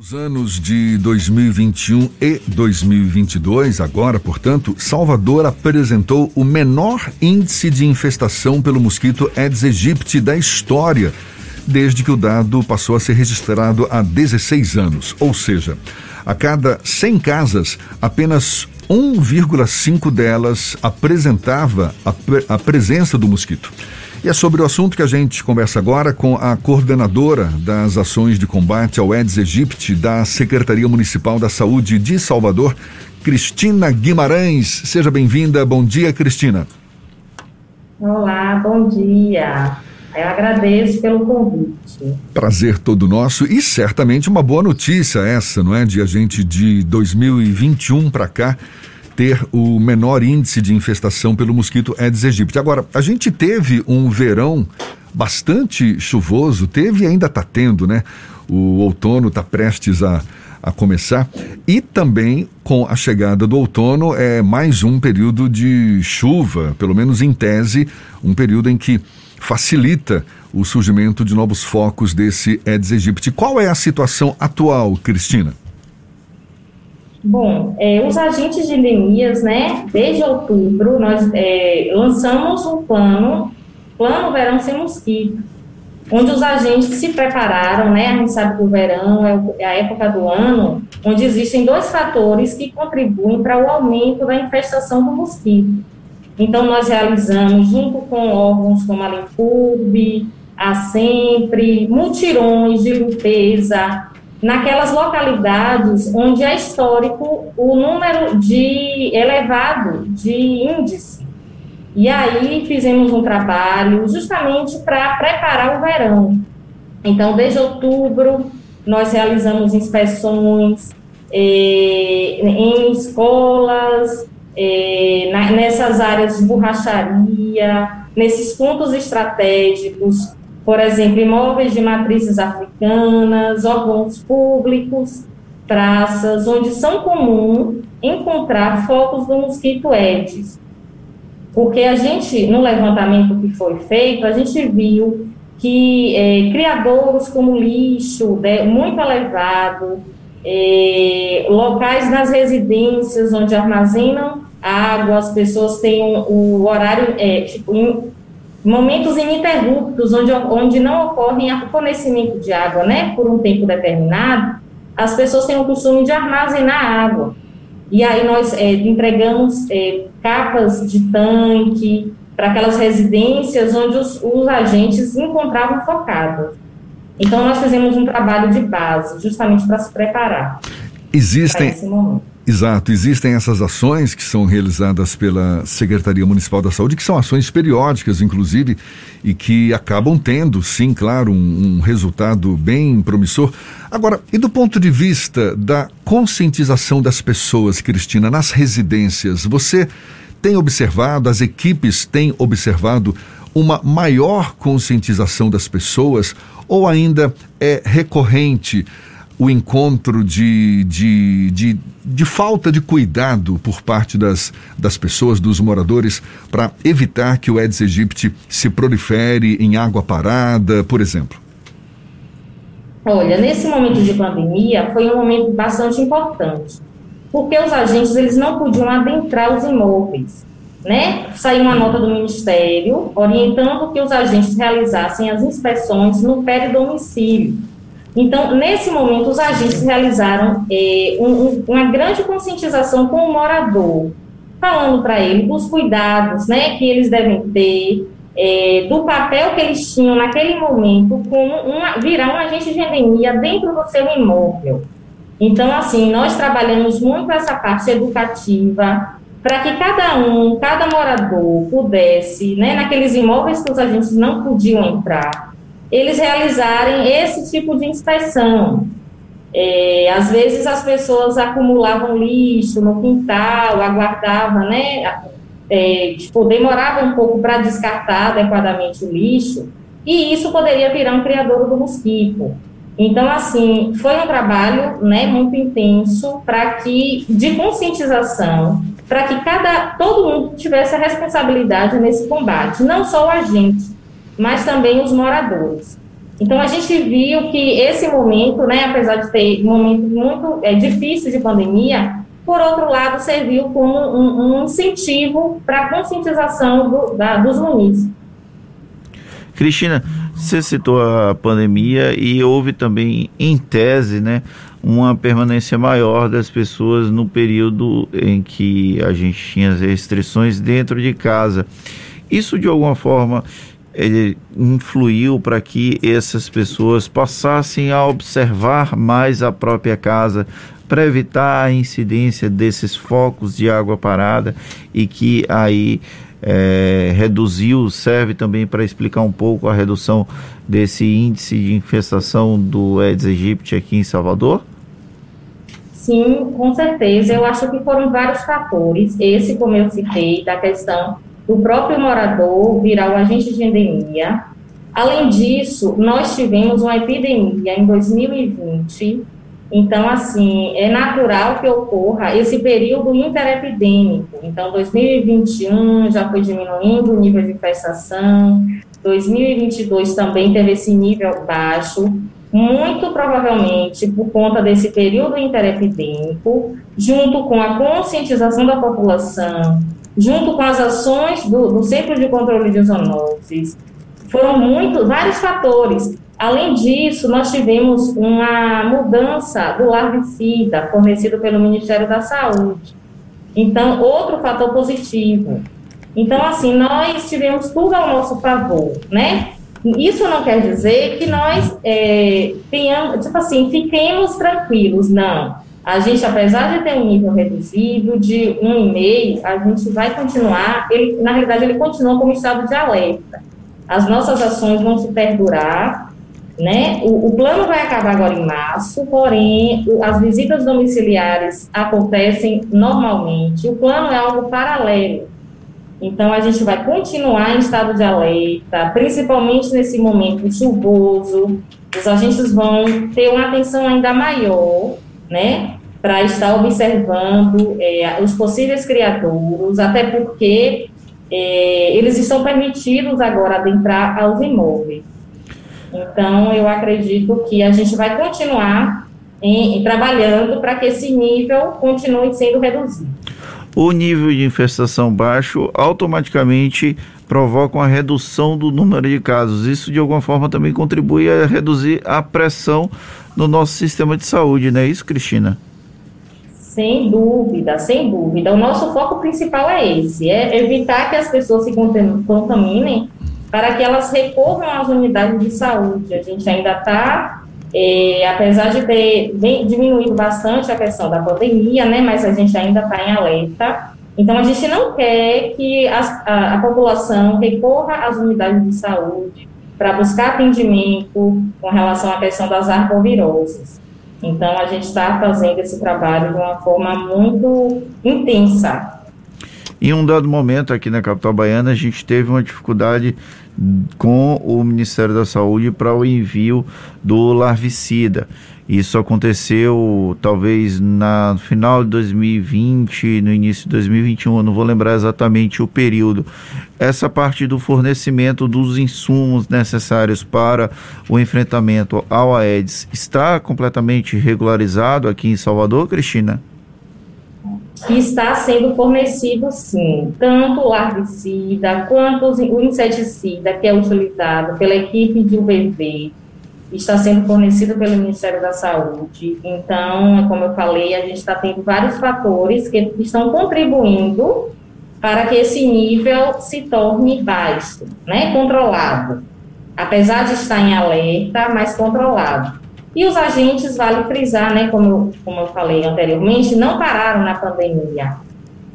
Os anos de 2021 e 2022, agora, portanto, Salvador apresentou o menor índice de infestação pelo mosquito Aedes aegypti da história, desde que o dado passou a ser registrado há 16 anos. Ou seja, a cada 100 casas, apenas 1,5 delas apresentava a, a presença do mosquito. E é sobre o assunto que a gente conversa agora com a coordenadora das ações de combate ao Aedes aegypti da Secretaria Municipal da Saúde de Salvador, Cristina Guimarães. Seja bem-vinda. Bom dia, Cristina. Olá, bom dia. Eu agradeço pelo convite. Prazer todo nosso e certamente uma boa notícia essa, não é? De a gente de 2021 para cá ter o menor índice de infestação pelo mosquito Aedes aegypti. Agora, a gente teve um verão bastante chuvoso, teve e ainda está tendo, né? O outono está prestes a, a começar e também com a chegada do outono é mais um período de chuva, pelo menos em tese, um período em que facilita o surgimento de novos focos desse Aedes aegypti. Qual é a situação atual, Cristina? Bom, é, os agentes de endemias, né, desde outubro, nós é, lançamos um plano, Plano Verão Sem Mosquito, onde os agentes se prepararam, né, a gente sabe que o verão é, é a época do ano, onde existem dois fatores que contribuem para o aumento da infestação do mosquito. Então, nós realizamos, junto com órgãos como a Limpurb, a Sempre, mutirões de limpeza, naquelas localidades onde é histórico o número de elevado de índice. E aí fizemos um trabalho justamente para preparar o verão. Então, desde outubro, nós realizamos inspeções eh, em escolas, eh, na, nessas áreas de borracharia, nesses pontos estratégicos por exemplo, imóveis de matrizes africanas, órgãos públicos, praças, onde são comum encontrar focos do mosquito Aedes. Porque a gente, no levantamento que foi feito, a gente viu que é, criadouros como lixo, né, muito elevado, é, locais nas residências onde armazenam água, as pessoas têm o, horário, é, tipo, momentos ininterruptos, onde, onde não ocorrem o fornecimento de água, né, por um tempo determinado, as pessoas têm o costume de armazenar água. E aí nós é, entregamos é, capas de tanque para aquelas residências onde os, os agentes encontravam focados. Então nós fizemos um trabalho de base, justamente para se preparar. Existem, Exato, existem essas ações que são realizadas pela Secretaria Municipal da Saúde, que são ações periódicas, inclusive, e que acabam tendo, sim, claro, um, um resultado bem promissor. Agora, e do ponto de vista da conscientização das pessoas, Cristina, nas residências, você tem observado, as equipes têm observado uma maior conscientização das pessoas ou ainda é recorrente? O encontro de, de, de, de, falta de cuidado por parte das, das pessoas, dos moradores, para evitar que o Aedes aegypti se prolifere em água parada, por exemplo? Olha, nesse momento de pandemia foi um momento bastante importante, porque os agentes eles não podiam adentrar os imóveis, né? Saiu uma nota do Ministério orientando que os agentes realizassem as inspeções no domicílio então, nesse momento, os agentes realizaram é, um, uma grande conscientização com o morador, falando para ele dos cuidados né, que eles devem ter, é, do papel que eles tinham naquele momento como uma, virar um agente de endemia dentro do seu imóvel. Então, assim, nós trabalhamos muito essa parte educativa para que cada um, cada morador pudesse, né, naqueles imóveis que os agentes não podiam entrar, eles realizarem esse tipo de inspeção. É, às vezes as pessoas acumulavam lixo no quintal, aguardavam, né? É, tipo, demorava um pouco para descartar adequadamente o lixo, e isso poderia virar um criador do mosquito. Então, assim, foi um trabalho né, muito intenso para que, de conscientização, para que cada, todo mundo tivesse a responsabilidade nesse combate, não só o agente, mas também os moradores. Então, a gente viu que esse momento, né, apesar de ter um momento muito é, difícil de pandemia, por outro lado, serviu como um, um incentivo para a conscientização do, da, dos munícipes. Cristina, você citou a pandemia e houve também, em tese, né, uma permanência maior das pessoas no período em que a gente tinha as restrições dentro de casa. Isso, de alguma forma, ele influiu para que essas pessoas passassem a observar mais a própria casa para evitar a incidência desses focos de água parada e que aí é, reduziu, serve também para explicar um pouco a redução desse índice de infestação do Aedes aegypti aqui em Salvador? Sim, com certeza. Eu acho que foram vários fatores. Esse, como eu citei, da questão do próprio morador virar o agente de endemia. Além disso, nós tivemos uma epidemia em 2020 então, assim, é natural que ocorra esse período interepidêmico. Então, 2021 já foi diminuindo o nível de infestação, 2022 também teve esse nível baixo, muito provavelmente por conta desse período interepidêmico, junto com a conscientização da população, junto com as ações do, do Centro de Controle de Zoonoses, foram muito, vários fatores Além disso, nós tivemos uma mudança do larvicida fornecido pelo Ministério da Saúde. Então, outro fator positivo. Então, assim, nós tivemos tudo ao nosso favor, né? Isso não quer dizer que nós é, tenhamos, tipo assim, fiquemos tranquilos, não. A gente, apesar de ter um nível reduzido de um e meio, a gente vai continuar, ele, na realidade, ele continua como estado de alerta. As nossas ações vão se perdurar, né? O, o, plano vai acabar agora em março, porém, as visitas domiciliares acontecem normalmente. O plano é algo paralelo. Então, a gente vai continuar em estado de alerta, principalmente nesse momento chuvoso. Os agentes vão ter uma atenção ainda maior, né? Para estar observando é, os possíveis criadouros, até porque é, eles estão permitidos agora adentrar aos imóveis. Então, eu acredito que a gente vai continuar em, em, trabalhando para que esse nível continue sendo reduzido. O nível de infestação baixo automaticamente provoca uma redução do número de casos. Isso, de alguma forma, também contribui a reduzir a pressão no nosso sistema de saúde, não é isso, Cristina? Sem dúvida, sem dúvida. O nosso foco principal é esse, é evitar que as pessoas se contaminem para que elas recorram às unidades de saúde. A gente ainda está, é, apesar de ter diminuído bastante a questão da pandemia, né, mas a gente ainda está em alerta. Então, a gente não quer que a, a, a população recorra às unidades de saúde para buscar atendimento com relação à questão das arboviroses. Então, a gente está fazendo esse trabalho de uma forma muito intensa, em um dado momento aqui na capital baiana, a gente teve uma dificuldade com o Ministério da Saúde para o envio do larvicida. Isso aconteceu talvez na final de 2020, no início de 2021, eu não vou lembrar exatamente o período. Essa parte do fornecimento dos insumos necessários para o enfrentamento ao Aedes está completamente regularizado aqui em Salvador, Cristina? Está sendo fornecido, sim, tanto o larvicida quanto o inseticida que é utilizado pela equipe de UVV, está sendo fornecido pelo Ministério da Saúde. Então, como eu falei, a gente está tendo vários fatores que estão contribuindo para que esse nível se torne baixo, né, controlado. Apesar de estar em alerta, mas controlado. E os agentes, vale frisar, né, como como eu falei anteriormente, não pararam na pandemia.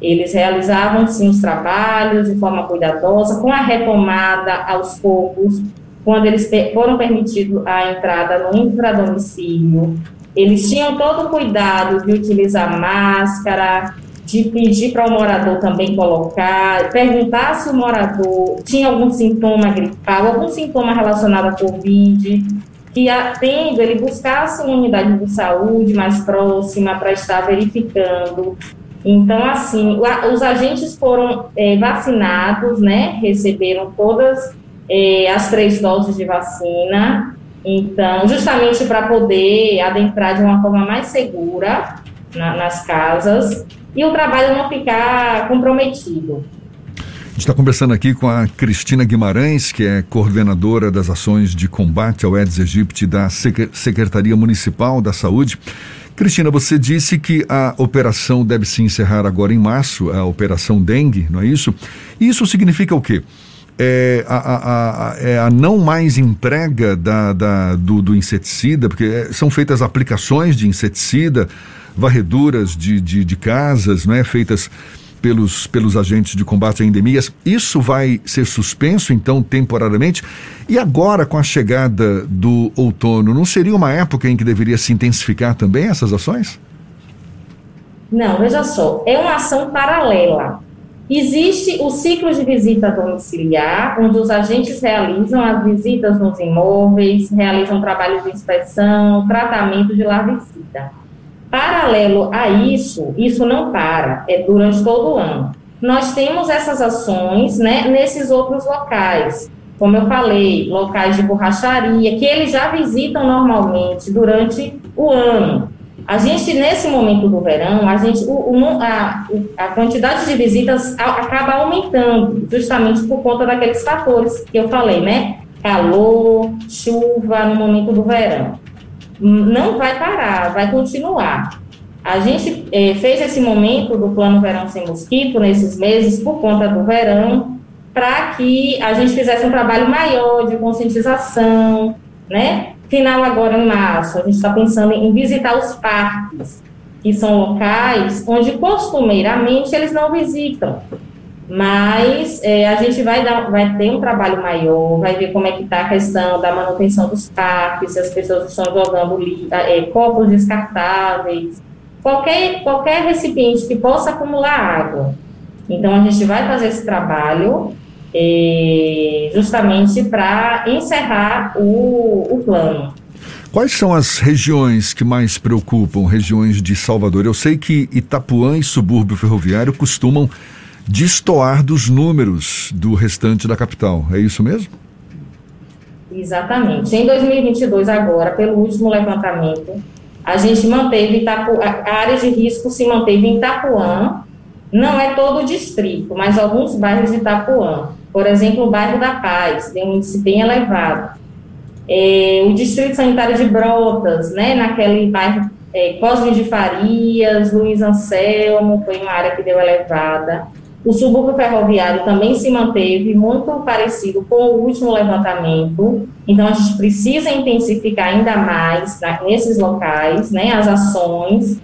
Eles realizavam, sim, os trabalhos de forma cuidadosa, com a retomada aos poucos, quando eles foram permitidos a entrada no intradomicílio. Eles tinham todo o cuidado de utilizar máscara, de pedir para o morador também colocar, perguntar se o morador tinha algum sintoma gripal, algum sintoma relacionado à Covid, que atendo, ele buscasse uma unidade de saúde mais próxima para estar verificando. Então, assim, os agentes foram é, vacinados, né? Receberam todas é, as três doses de vacina. Então, justamente para poder adentrar de uma forma mais segura na, nas casas e o trabalho não ficar comprometido. A gente está conversando aqui com a Cristina Guimarães, que é coordenadora das ações de combate ao Aedes aegypti da Secretaria Municipal da Saúde. Cristina, você disse que a operação deve se encerrar agora em março, a operação dengue, não é isso? Isso significa o quê? É a, a, a, é a não mais entrega da, da do, do, inseticida, porque é, são feitas aplicações de inseticida, varreduras de, de, de casas, não é? Feitas pelos, pelos agentes de combate a endemias. Isso vai ser suspenso, então, temporariamente? E agora, com a chegada do outono, não seria uma época em que deveria se intensificar também essas ações? Não, veja só, é uma ação paralela. Existe o ciclo de visita domiciliar, onde os agentes realizam as visitas nos imóveis, realizam trabalhos de inspeção, tratamento de larvicida. Paralelo a isso, isso não para, é durante todo o ano. Nós temos essas ações né, nesses outros locais, como eu falei, locais de borracharia, que eles já visitam normalmente durante o ano. A gente, nesse momento do verão, a, gente, o, o, a, a quantidade de visitas acaba aumentando, justamente por conta daqueles fatores que eu falei, né? Calor, chuva no momento do verão não vai parar, vai continuar. A gente é, fez esse momento do Plano Verão Sem Mosquito nesses meses por conta do verão, para que a gente fizesse um trabalho maior de conscientização, né? Final agora em março, a gente está pensando em visitar os parques, que são locais onde costumeiramente eles não visitam. Mas é, a gente vai, dar, vai ter um trabalho maior, vai ver como é que está a questão da manutenção dos parques, se as pessoas estão jogando é, copos descartáveis, qualquer, qualquer recipiente que possa acumular água. Então, a gente vai fazer esse trabalho é, justamente para encerrar o, o plano. Quais são as regiões que mais preocupam, regiões de Salvador? Eu sei que Itapuã e subúrbio ferroviário costumam destoar dos números do restante da capital. É isso mesmo? Exatamente. Em 2022, agora, pelo último levantamento, a gente manteve Itapu... a área de risco se manteve em Itapuã, não é todo o distrito, mas alguns bairros de Itapuã. Por exemplo, o bairro da Paz tem um índice bem elevado. É, o distrito sanitário de Brotas, né, naquele bairro é, Cosme de Farias, Luiz Anselmo, foi uma área que deu elevada. O subúrbio ferroviário também se manteve muito parecido com o último levantamento, então a gente precisa intensificar ainda mais nesses locais né, as ações.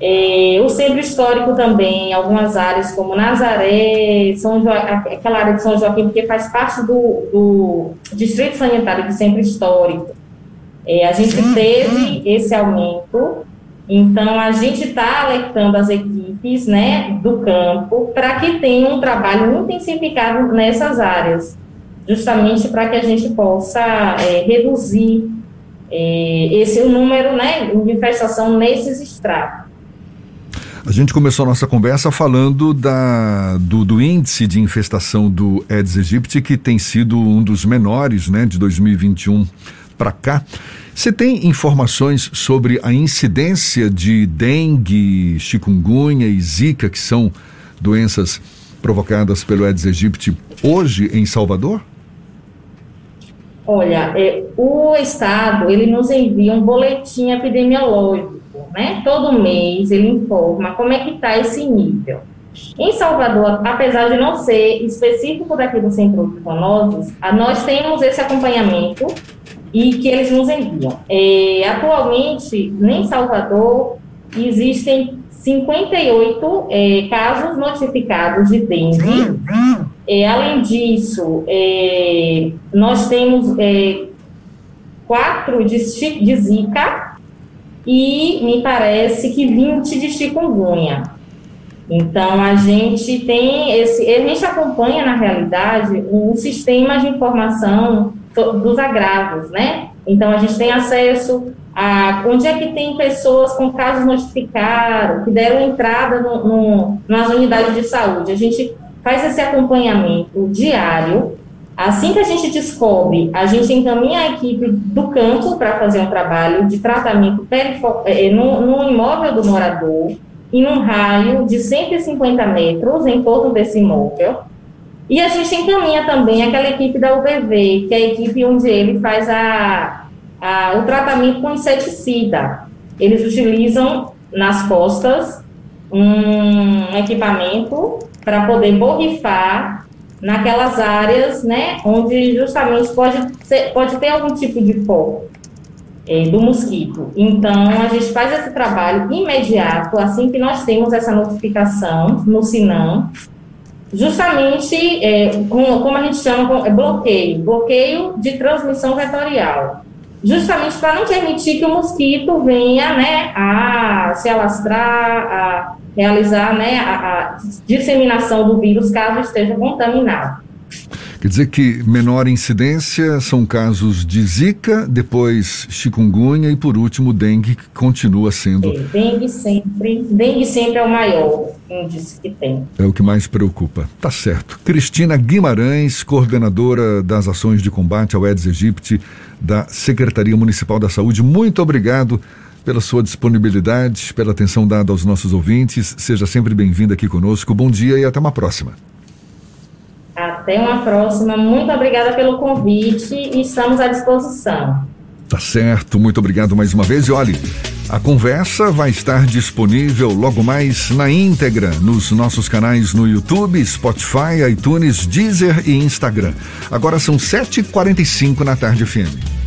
É, o centro histórico também, algumas áreas como Nazaré, São jo aquela área de São Joaquim, porque faz parte do, do Distrito Sanitário do Centro Histórico. É, a gente teve esse aumento então, a gente está alertando as equipes né, do campo para que tenham um trabalho intensificado nessas áreas, justamente para que a gente possa é, reduzir é, esse o número né, de infestação nesses estratos. A gente começou a nossa conversa falando da, do, do, índice de infestação do Aedes aegypti, que tem sido um dos menores né, de 2021 para cá. Você tem informações sobre a incidência de dengue, chikungunya e zika, que são doenças provocadas pelo Aedes aegypti, hoje em Salvador? Olha, é, o Estado, ele nos envia um boletim epidemiológico, né? Todo mês ele informa como é que está esse nível. Em Salvador, apesar de não ser específico daqui do Centro de Zoonoses, nós temos esse acompanhamento e que eles nos enviam. É, atualmente, em Salvador, existem 58 é, casos notificados de dengue. É, além disso, é, nós temos é, quatro de, de Zika e me parece que 20 de chikungunya. Então, a gente tem esse, a gente acompanha, na realidade, um sistema de informação dos agravos, né? Então, a gente tem acesso a onde é que tem pessoas com casos notificados, que deram entrada no, no, nas unidades de saúde. A gente faz esse acompanhamento diário Assim que a gente descobre, a gente encaminha a equipe do campo para fazer um trabalho de tratamento é, no, no imóvel do morador, em um raio de 150 metros em torno desse imóvel. E a gente encaminha também aquela equipe da UBV, que é a equipe onde ele faz a, a, o tratamento com inseticida. Eles utilizam nas costas um equipamento para poder borrifar naquelas áreas, né, onde justamente pode, ser, pode ter algum tipo de foco é, do mosquito. Então, a gente faz esse trabalho imediato, assim que nós temos essa notificação no SINAM, justamente, é, como, como, a gente chama, é bloqueio, bloqueio de transmissão vetorial. Justamente para não permitir que o mosquito venha, né, a se alastrar, a realizar, né, a, a disseminação do vírus caso esteja contaminado. Quer dizer que menor incidência são casos de zika, depois chikungunya e por último dengue, que continua sendo. É, dengue sempre, dengue sempre é o maior índice que tem. É o que mais preocupa. Tá certo. Cristina Guimarães, coordenadora das ações de combate ao Aedes aegypti da Secretaria Municipal da Saúde, muito obrigado pela sua disponibilidade, pela atenção dada aos nossos ouvintes. Seja sempre bem-vinda aqui conosco. Bom dia e até uma próxima. Até uma próxima. Muito obrigada pelo convite e estamos à disposição. Tá certo, muito obrigado mais uma vez. E olhe, a conversa vai estar disponível logo mais na íntegra nos nossos canais no YouTube, Spotify, iTunes, Deezer e Instagram. Agora são 7h45 na tarde FM.